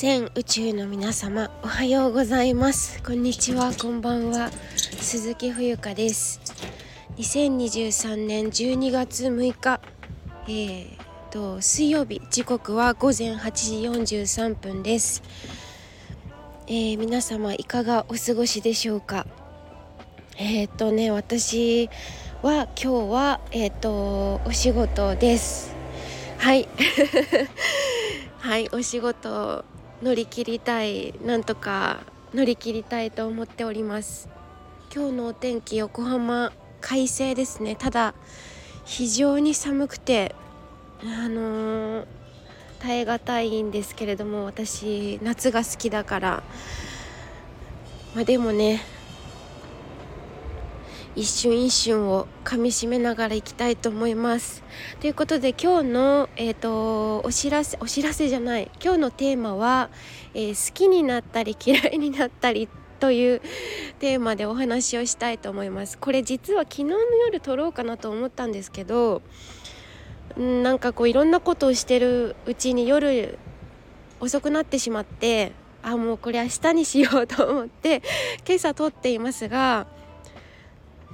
全宇宙の皆様おはようございます。こんにちはこんばんは。鈴木冬香です。2023年12月6日えー、と水曜日時刻は午前8時43分です、えー、皆様いかがお過ごしでしょうか？えっ、ー、とね私は今日はえっ、とお仕事です。はい。はいお仕事乗り切りたいなんとか乗り切りたいと思っております。今日のお天気横浜快晴ですね。ただ非常に寒くてあのー、耐え難いんですけれども私夏が好きだから。まあでもね一瞬一瞬をかみしめながらいきたいと思います。ということで今日の、えーと、お知らせお知らせじゃない今日のテーマは、えー、好きになったり嫌いになったりというテーマでお話をしたいと思います。これ実は昨日の夜撮ろうかなと思ったんですけどなんかこういろんなことをしてるうちに夜遅くなってしまってあもうこれ明日にしようと思って今朝撮っていますが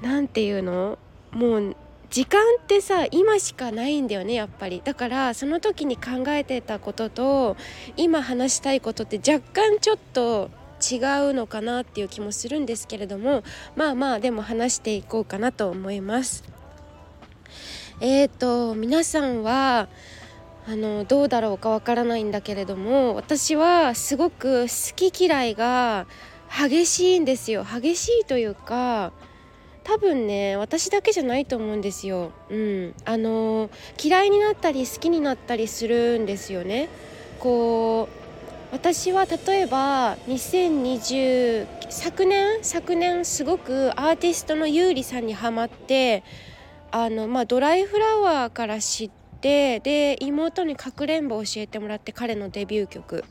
何て言うの？もう時間ってさ今しかないんだよねやっぱり。だからその時に考えてたことと今話したいことって若干ちょっと違うのかなっていう気もするんですけれどもまあまあでも話していこうかなと思います。えーと皆さんはあのどうだろうかわからないんだけれども私はすごく好き嫌いが激しいんですよ。激しいというか多分ね私だけじゃないと思うんですよ。うん、あの嫌いになったり好きになったりするんですよね。こう私は例えば2020昨年昨年すごくアーティストの優里さんにハマってあの、まあ、ドライフラワーから知ってで妹にかくれんぼを教えてもらって彼のデビュー曲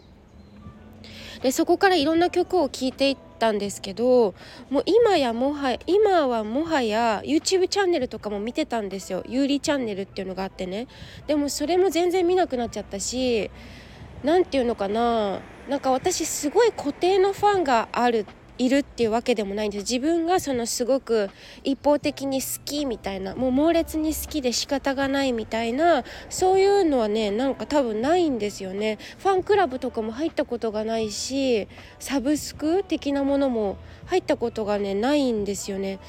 でそこからいろんな曲を聴いていったんですけどもう今やもはや今はもはや YouTube チャンネルとかも見てたんですよ。有利チャンネルっていうのがあってね。でもそれも全然見なくなっちゃったし何て言うのかな。なんか私すごい固定のファンがあるいるっていうわけでもないんです。自分がそのすごく一方的に好きみたいなもう猛烈に好きで仕方がないみたいなそういうのはねなんか多分ないんですよね。ファンクラブとかも入ったことがないしサブスク的なものも入ったことがねないんですよね。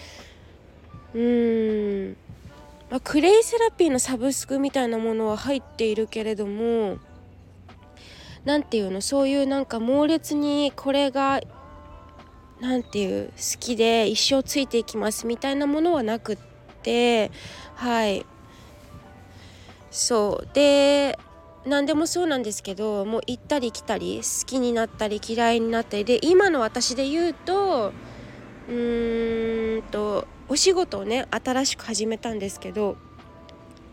うーん、まあ、クレイセラピーのサブスクみたいなものは入っているけれども何て言うのそういうなんか猛烈にこれが何て言う好きで一生ついていきますみたいなものはなくってはい。そう。で何でもそうなんですけどもう行ったり来たり好きになったり嫌いになったりで今の私で言うとうーんとお仕事をね新しく始めたんですけど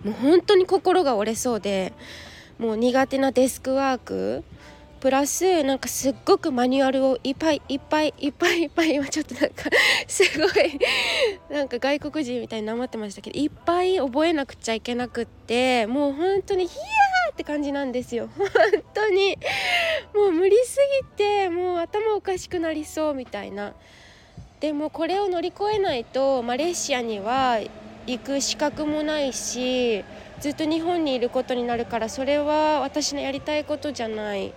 もう本当に心が折れそうでもう苦手なデスクワークプラスなんかすっごくマニュアルをいっぱいいっぱいいっぱいいっぱい今ちょっとなんか すごいなんか外国人みたいになまってましたけどいっぱい覚えなくちゃいけなくってもう本当にヒヤーって感じなんですよ。本当に。もう無理すぎてもう頭おかしくなりそうみたいな。でもこれを乗り越えないとマレーシアには行く資格もないしずっと日本にいることになるからそれは私のやりたいことじゃない。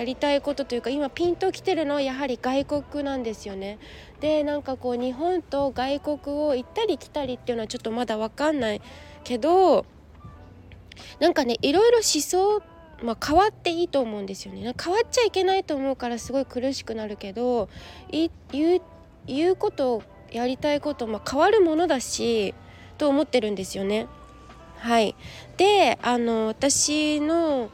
やりたいことというか今ピンときてるのはやはり外国なんですよね。でなんかこう日本と外国を行ったり来たりっていうのはちょっとまだ分かんないけどなんかねいろいろ思想まあ、変わっていいと思うんですよね変わっちゃいけないと思うからすごい苦しくなるけど言うことやりたいこと、まあ、変わるものだしと思ってるんですよね。はいであの私の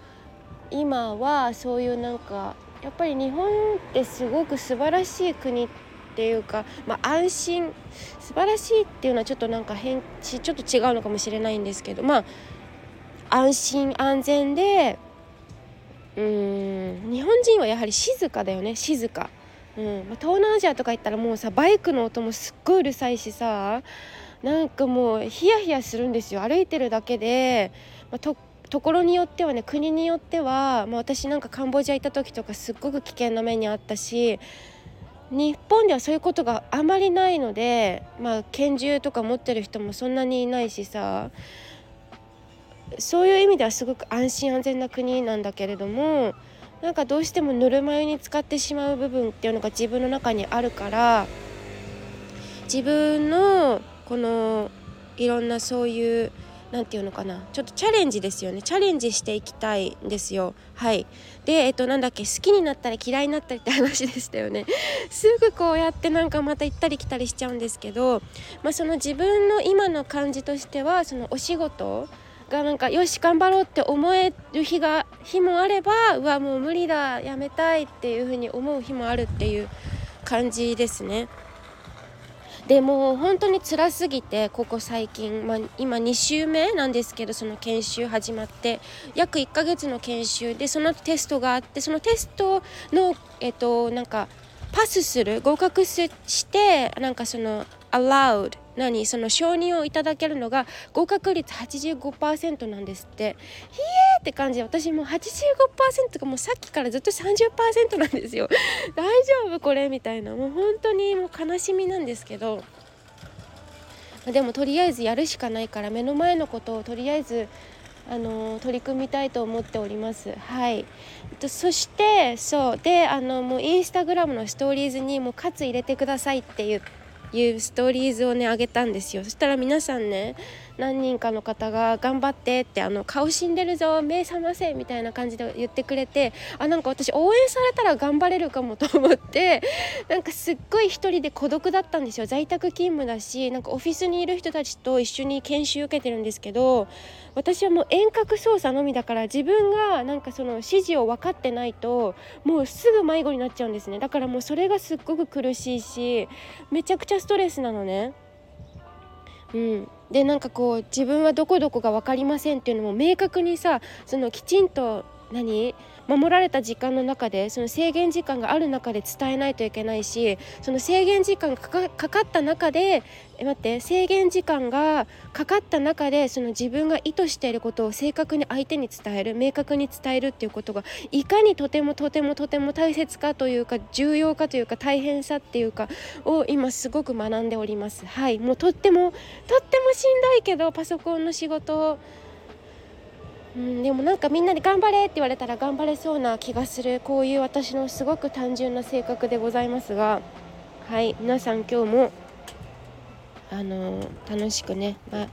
今はそういうなんかやっぱり日本ってすごく素晴らしい国っていうか、まあ、安心素晴らしいっていうのはちょっとなんか変ちょっと違うのかもしれないんですけどまあ安心安全でうん日本人はやはり静かだよね静か。うんまあ、東南アジアとか行ったらもうさバイクの音もすっごいうるさいしさなんかもうヒヤヒヤするんですよ歩いてるだけで、まあ、とところによってはね国によっては、まあ、私なんかカンボジア行った時とかすっごく危険な目にあったし日本ではそういうことがあまりないので、まあ、拳銃とか持ってる人もそんなにいないしさそういう意味ではすごく安心安全な国なんだけれどもなんかどうしてもぬるま湯に使ってしまう部分っていうのが自分の中にあるから自分のこのいろんなそういう何て言うのかな。ちょっとチャレンジですよね。チャレンジしていきたいんですよ。はい。でえっとなんだっけ。好きになったり嫌いになったりって話でしたよね。すぐこうやってなんかまた行ったり来たりしちゃうんですけどまあその自分の今の感じとしてはそのお仕事がなんかよし頑張ろうって思える日が日もあればうわもう無理だやめたいっていう風に思う日もあるっていう感じですね。でも本当に辛すぎてここ最近、まあ、今2週目なんですけどその研修始まって約1ヶ月の研修でそのテストがあってそのテストのえっとなんかパスする合格してなんかその allowed 何その承認をいただけるのが合格率85%なんですってひえーって感じで私もう85%がもうさっきからずっと30%なんですよ 大丈夫これみたいなもう本当にもう悲しみなんですけどでもとりあえずやるしかないから目の前のことをとりあえずあの取り組みたいと思っております。はい。そしてそうであのもうインスタグラムのストーリーズにもうカツ入れてくださいって言って。いうストーリーズをねあげたんですよ。そしたら皆さんね何人かの方が「頑張って」ってあの「顔死んでるぞ目覚ませ」みたいな感じで言ってくれてあなんか私応援されたら頑張れるかもと思って なんかすっごい一人で孤独だったんですよ。在宅勤務だしなんかオフィスにいる人たちと一緒に研修受けてるんですけど私はもう遠隔操作のみだから自分がなんかその指示を分かってないともうすぐ迷子になっちゃうんですね。だからもうそれがすっごく苦しいしめちゃくちゃストレスなのね。うん、でなんかこう自分はどこどこが分かりませんっていうのも明確にさそのきちんと何？守られた時間の中でその制限時間がある中で伝えないといけないしその制限時間がかかった中でえ待って制限時間がかかった中でその自分が意図していることを正確に相手に伝える明確に伝えるっていうことがいかにとてもとてもとても大切かというか重要かというか大変さっていうかを今すごく学んでおります。はいもうとってもとってもしんどいけどパソコンの仕事うん、でもなんかみんなで頑張れって言われたら頑張れそうな気がするこういう私のすごく単純な性格でございますがはい皆さん今日もあのー、楽しくね、まあ、い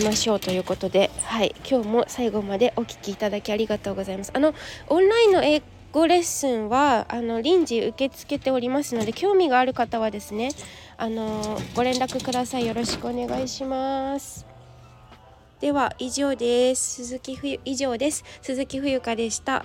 きましょうということで、はい、今日も最後までお聴きいただきありがとうございます。あのオンラインの英語レッスンはあの臨時受け付けておりますので興味がある方はですねあのご連絡くださいよろしくお願いします。では以上です。鈴木冬以上です。鈴木冬香でした。